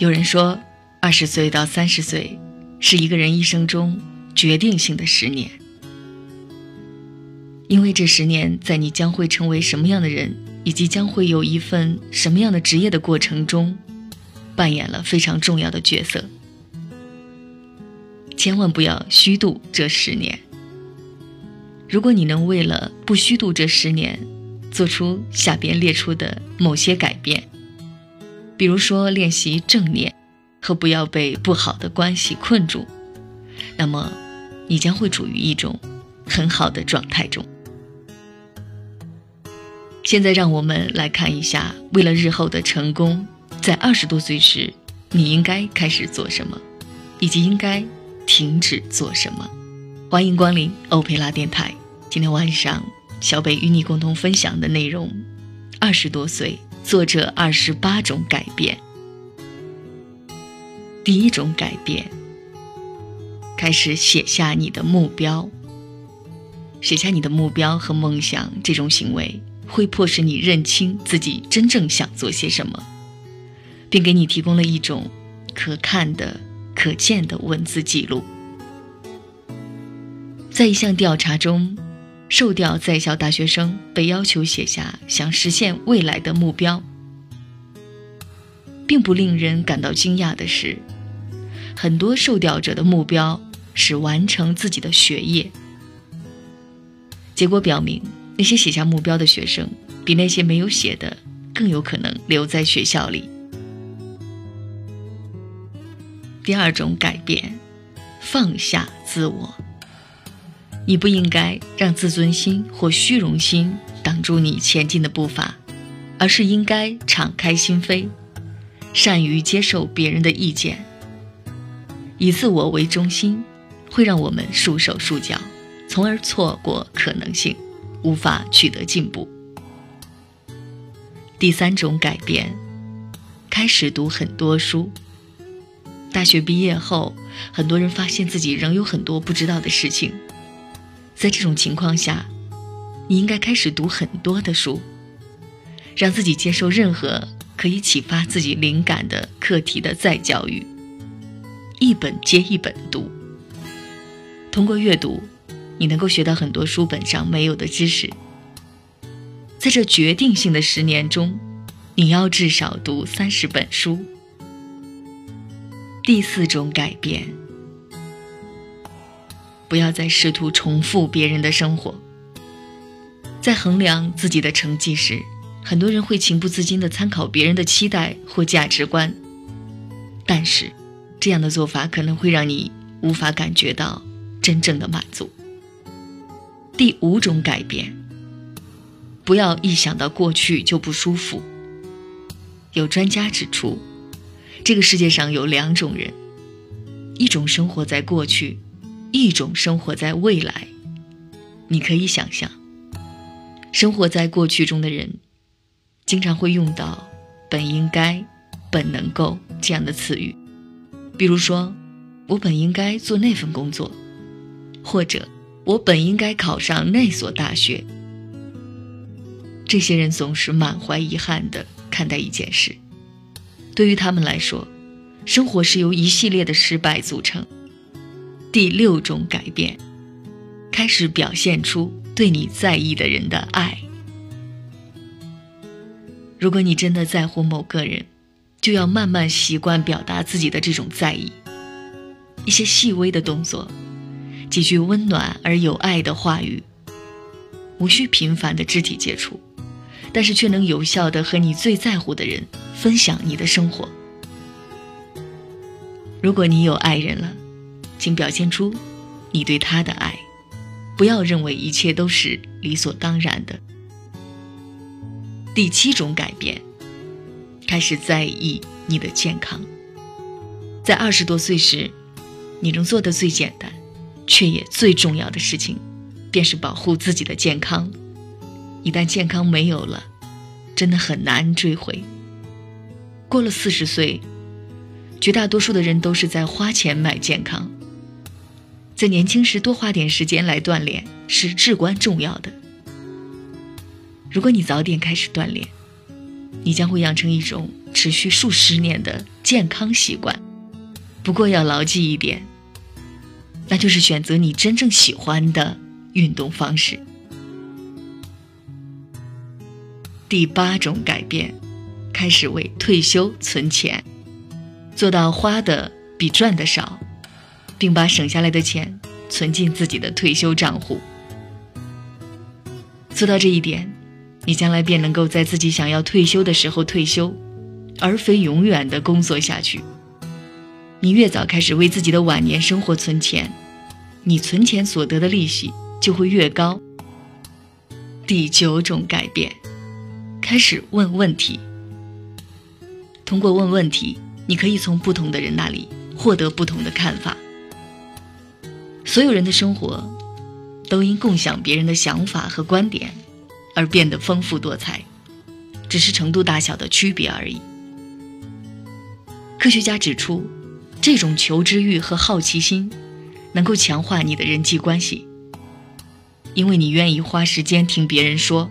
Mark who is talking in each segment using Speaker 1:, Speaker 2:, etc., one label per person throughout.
Speaker 1: 有人说，二十岁到三十岁是一个人一生中决定性的十年，因为这十年在你将会成为什么样的人，以及将会有一份什么样的职业的过程中，扮演了非常重要的角色。千万不要虚度这十年。如果你能为了不虚度这十年，做出下边列出的某些改变。比如说，练习正念和不要被不好的关系困住，那么你将会处于一种很好的状态中。现在，让我们来看一下，为了日后的成功，在二十多岁时，你应该开始做什么，以及应该停止做什么。欢迎光临欧佩拉电台。今天晚上，小北与你共同分享的内容：二十多岁。作者二十八种改变。第一种改变，开始写下你的目标。写下你的目标和梦想，这种行为会迫使你认清自己真正想做些什么，并给你提供了一种可看的、可见的文字记录。在一项调查中。受调在校大学生被要求写下想实现未来的目标，并不令人感到惊讶的是，很多受调者的目标是完成自己的学业。结果表明，那些写下目标的学生比那些没有写的更有可能留在学校里。第二种改变，放下自我。你不应该让自尊心或虚荣心挡住你前进的步伐，而是应该敞开心扉，善于接受别人的意见。以自我为中心，会让我们束手束脚，从而错过可能性，无法取得进步。第三种改变，开始读很多书。大学毕业后，很多人发现自己仍有很多不知道的事情。在这种情况下，你应该开始读很多的书，让自己接受任何可以启发自己灵感的课题的再教育，一本接一本读。通过阅读，你能够学到很多书本上没有的知识。在这决定性的十年中，你要至少读三十本书。第四种改变。不要再试图重复别人的生活。在衡量自己的成绩时，很多人会情不自禁地参考别人的期待或价值观，但是这样的做法可能会让你无法感觉到真正的满足。第五种改变，不要一想到过去就不舒服。有专家指出，这个世界上有两种人，一种生活在过去。一种生活在未来，你可以想象，生活在过去中的人，经常会用到“本应该”“本能够”这样的词语，比如说，我本应该做那份工作，或者我本应该考上那所大学。这些人总是满怀遗憾地看待一件事，对于他们来说，生活是由一系列的失败组成。第六种改变，开始表现出对你在意的人的爱。如果你真的在乎某个人，就要慢慢习惯表达自己的这种在意。一些细微的动作，几句温暖而有爱的话语，无需频繁的肢体接触，但是却能有效的和你最在乎的人分享你的生活。如果你有爱人了。请表现出你对他的爱，不要认为一切都是理所当然的。第七种改变，开始在意你的健康。在二十多岁时，你能做的最简单，却也最重要的事情，便是保护自己的健康。一旦健康没有了，真的很难追回。过了四十岁，绝大多数的人都是在花钱买健康。在年轻时多花点时间来锻炼是至关重要的。如果你早点开始锻炼，你将会养成一种持续数十年的健康习惯。不过要牢记一点，那就是选择你真正喜欢的运动方式。第八种改变，开始为退休存钱，做到花的比赚的少，并把省下来的钱存进自己的退休账户。做到这一点，你将来便能够在自己想要退休的时候退休，而非永远的工作下去。你越早开始为自己的晚年生活存钱，你存钱所得的利息就会越高。第九种改变。开始问问题。通过问问题，你可以从不同的人那里获得不同的看法。所有人的生活都因共享别人的想法和观点而变得丰富多彩，只是程度大小的区别而已。科学家指出，这种求知欲和好奇心能够强化你的人际关系，因为你愿意花时间听别人说。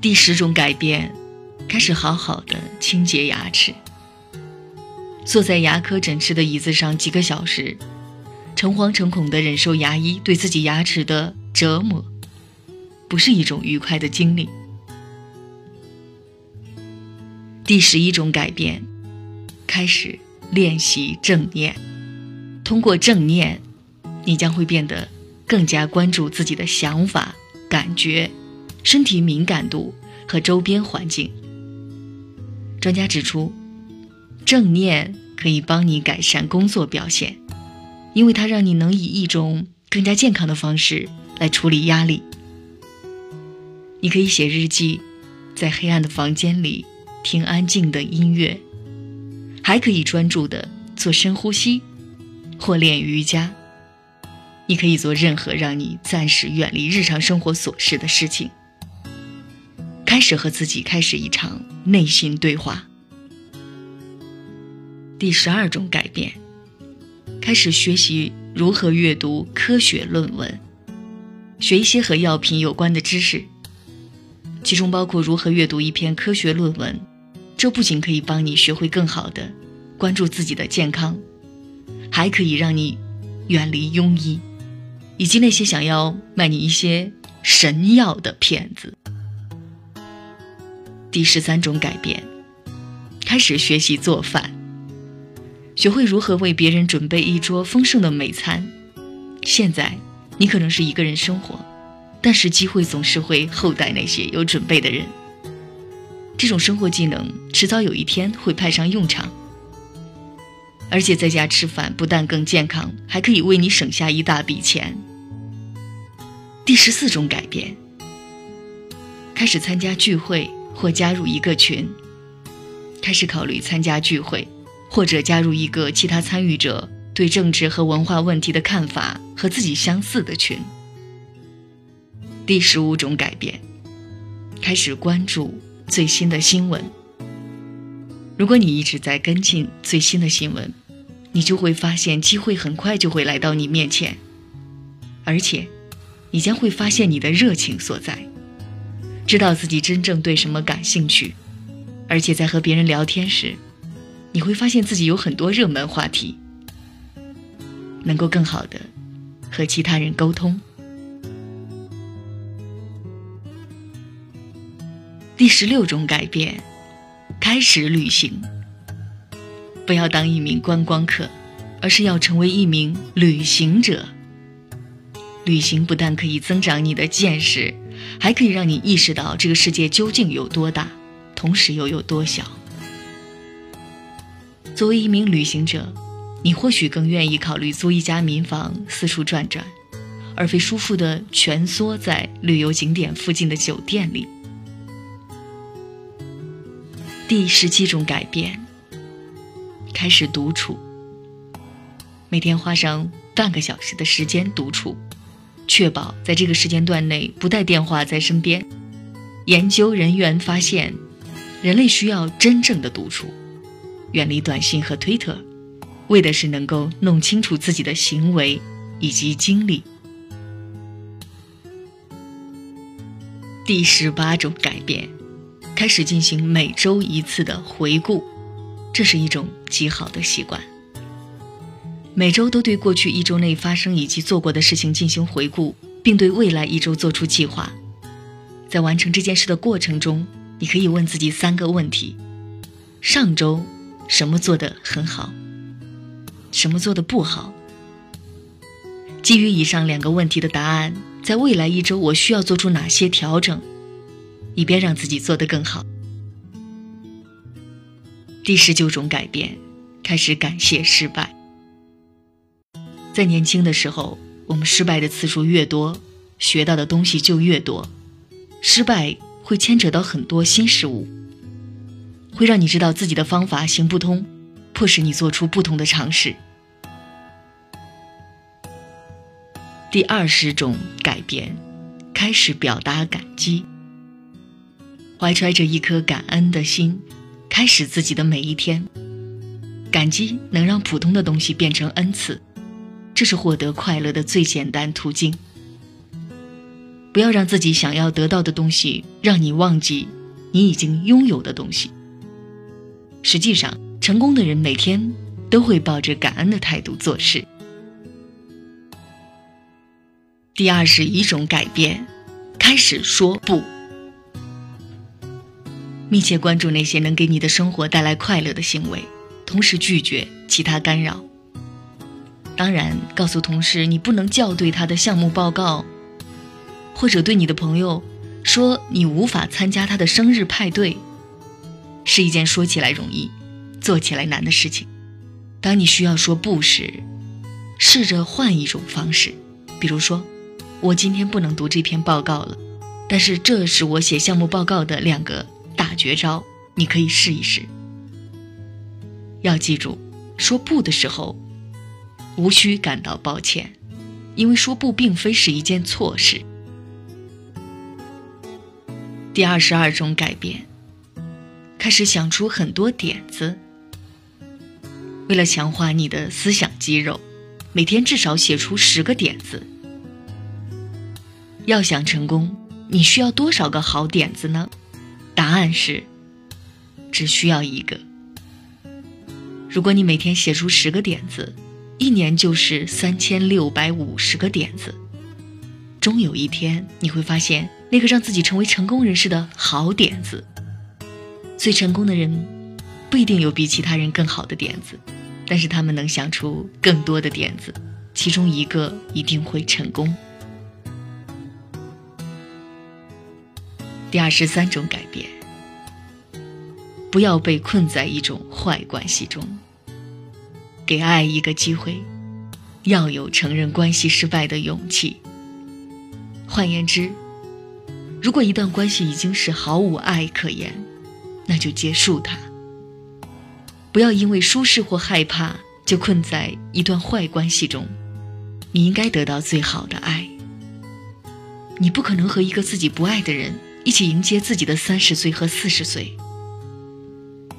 Speaker 1: 第十种改变，开始好好的清洁牙齿。坐在牙科诊室的椅子上几个小时，诚惶诚恐地忍受牙医对自己牙齿的折磨，不是一种愉快的经历。第十一种改变，开始练习正念。通过正念，你将会变得更加关注自己的想法、感觉。身体敏感度和周边环境。专家指出，正念可以帮你改善工作表现，因为它让你能以一种更加健康的方式来处理压力。你可以写日记，在黑暗的房间里听安静的音乐，还可以专注的做深呼吸或练瑜伽。你可以做任何让你暂时远离日常生活琐事的事情。开始和自己开始一场内心对话。第十二种改变，开始学习如何阅读科学论文，学一些和药品有关的知识，其中包括如何阅读一篇科学论文。这不仅可以帮你学会更好的关注自己的健康，还可以让你远离庸医，以及那些想要卖你一些神药的骗子。第十三种改变，开始学习做饭，学会如何为别人准备一桌丰盛的美餐。现在你可能是一个人生活，但是机会总是会厚待那些有准备的人。这种生活技能迟早有一天会派上用场，而且在家吃饭不但更健康，还可以为你省下一大笔钱。第十四种改变，开始参加聚会。或加入一个群，开始考虑参加聚会，或者加入一个其他参与者对政治和文化问题的看法和自己相似的群。第十五种改变，开始关注最新的新闻。如果你一直在跟进最新的新闻，你就会发现机会很快就会来到你面前，而且，你将会发现你的热情所在。知道自己真正对什么感兴趣，而且在和别人聊天时，你会发现自己有很多热门话题，能够更好的和其他人沟通。第十六种改变，开始旅行。不要当一名观光客，而是要成为一名旅行者。旅行不但可以增长你的见识。还可以让你意识到这个世界究竟有多大，同时又有多小。作为一名旅行者，你或许更愿意考虑租一家民房四处转转，而非舒服的蜷缩在旅游景点附近的酒店里。第十七种改变，开始独处，每天花上半个小时的时间独处。确保在这个时间段内不带电话在身边。研究人员发现，人类需要真正的独处，远离短信和推特，为的是能够弄清楚自己的行为以及经历。第十八种改变，开始进行每周一次的回顾，这是一种极好的习惯。每周都对过去一周内发生以及做过的事情进行回顾，并对未来一周做出计划。在完成这件事的过程中，你可以问自己三个问题：上周什么做得很好？什么做得不好？基于以上两个问题的答案，在未来一周我需要做出哪些调整，以便让自己做得更好？第十九种改变，开始感谢失败。在年轻的时候，我们失败的次数越多，学到的东西就越多。失败会牵扯到很多新事物，会让你知道自己的方法行不通，迫使你做出不同的尝试。第二十种改变，开始表达感激，怀揣着一颗感恩的心，开始自己的每一天。感激能让普通的东西变成恩赐。这是获得快乐的最简单途径。不要让自己想要得到的东西让你忘记你已经拥有的东西。实际上，成功的人每天都会抱着感恩的态度做事。第二十一种改变，开始说不。密切关注那些能给你的生活带来快乐的行为，同时拒绝其他干扰。当然，告诉同事你不能校对他的项目报告，或者对你的朋友说你无法参加他的生日派对，是一件说起来容易、做起来难的事情。当你需要说不时，试着换一种方式，比如说，我今天不能读这篇报告了，但是这是我写项目报告的两个大绝招，你可以试一试。要记住，说不的时候。无需感到抱歉，因为说不并非是一件错事。第二十二种改变，开始想出很多点子。为了强化你的思想肌肉，每天至少写出十个点子。要想成功，你需要多少个好点子呢？答案是，只需要一个。如果你每天写出十个点子。一年就是三千六百五十个点子，终有一天你会发现那个让自己成为成功人士的好点子。最成功的人不一定有比其他人更好的点子，但是他们能想出更多的点子，其中一个一定会成功。第二十三种改变，不要被困在一种坏关系中。给爱一个机会，要有承认关系失败的勇气。换言之，如果一段关系已经是毫无爱可言，那就结束它。不要因为舒适或害怕就困在一段坏关系中。你应该得到最好的爱。你不可能和一个自己不爱的人一起迎接自己的三十岁和四十岁。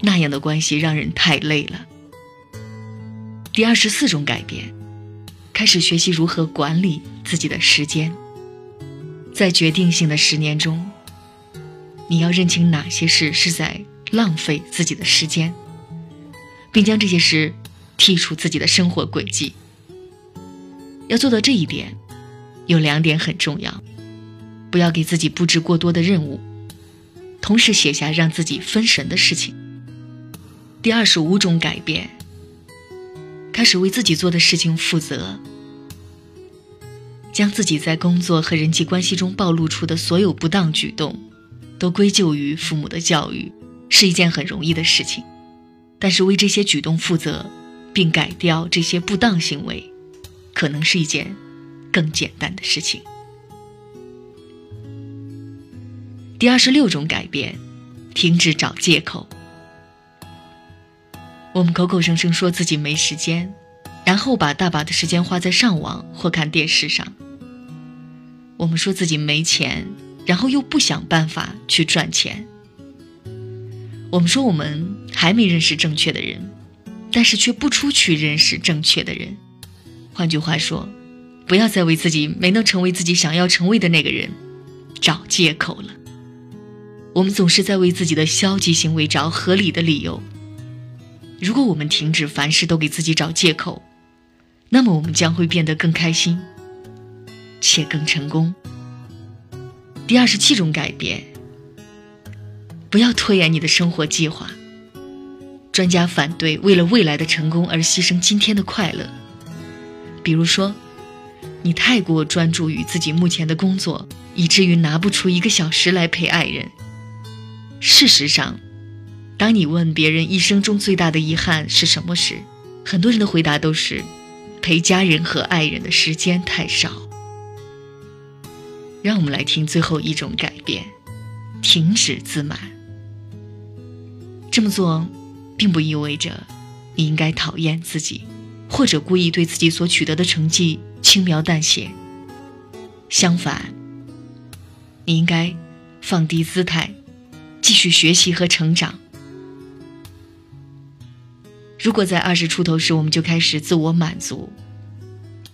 Speaker 1: 那样的关系让人太累了。第二十四种改变，开始学习如何管理自己的时间。在决定性的十年中，你要认清哪些事是在浪费自己的时间，并将这些事剔除自己的生活轨迹。要做到这一点，有两点很重要：不要给自己布置过多的任务，同时写下让自己分神的事情。第二十五种改变。开始为自己做的事情负责，将自己在工作和人际关系中暴露出的所有不当举动，都归咎于父母的教育，是一件很容易的事情。但是为这些举动负责，并改掉这些不当行为，可能是一件更简单的事情。第二十六种改变，停止找借口。我们口口声声说自己没时间，然后把大把的时间花在上网或看电视上。我们说自己没钱，然后又不想办法去赚钱。我们说我们还没认识正确的人，但是却不出去认识正确的人。换句话说，不要再为自己没能成为自己想要成为的那个人找借口了。我们总是在为自己的消极行为找合理的理由。如果我们停止凡事都给自己找借口，那么我们将会变得更开心，且更成功。第二十七种改变：不要拖延你的生活计划。专家反对为了未来的成功而牺牲今天的快乐。比如说，你太过专注于自己目前的工作，以至于拿不出一个小时来陪爱人。事实上，当你问别人一生中最大的遗憾是什么时，很多人的回答都是陪家人和爱人的时间太少。让我们来听最后一种改变：停止自满。这么做。并不意味着你应该讨厌自己，或者故意对自己所取得的成绩轻描淡写。相反，你应该放低姿态，继续学习和成长。如果在二十出头时我们就开始自我满足，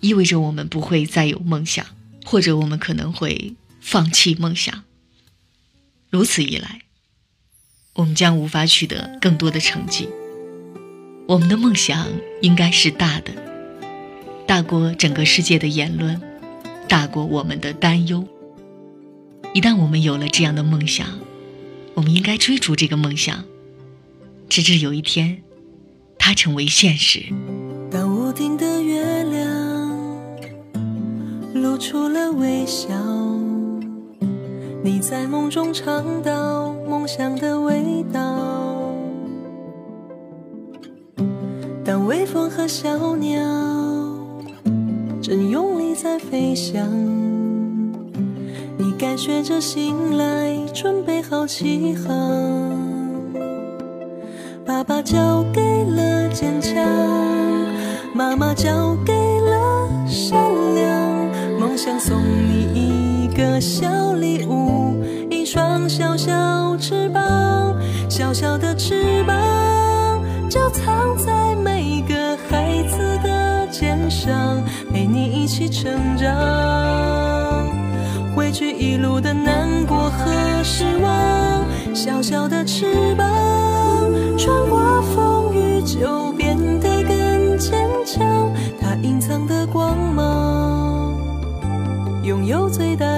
Speaker 1: 意味着我们不会再有梦想，或者我们可能会放弃梦想。如此一来。我们将无法取得更多的成绩。我们的梦想应该是大的，大过整个世界的言论，大过我们的担忧。一旦我们有了这样的梦想，我们应该追逐这个梦想，直至有一天，它成为现实。
Speaker 2: 除了微笑，你在梦中尝到。梦想的味道。当微风和小鸟正用力在飞翔，你该学着醒来，准备好起航。爸爸教给了坚强，妈妈教给，想送你一个小礼物。一双小小翅膀，小小的翅膀，就藏在每个孩子的肩上，陪你一起成长。汇聚一路的难过和失望，小小的翅膀，穿过风雨就最大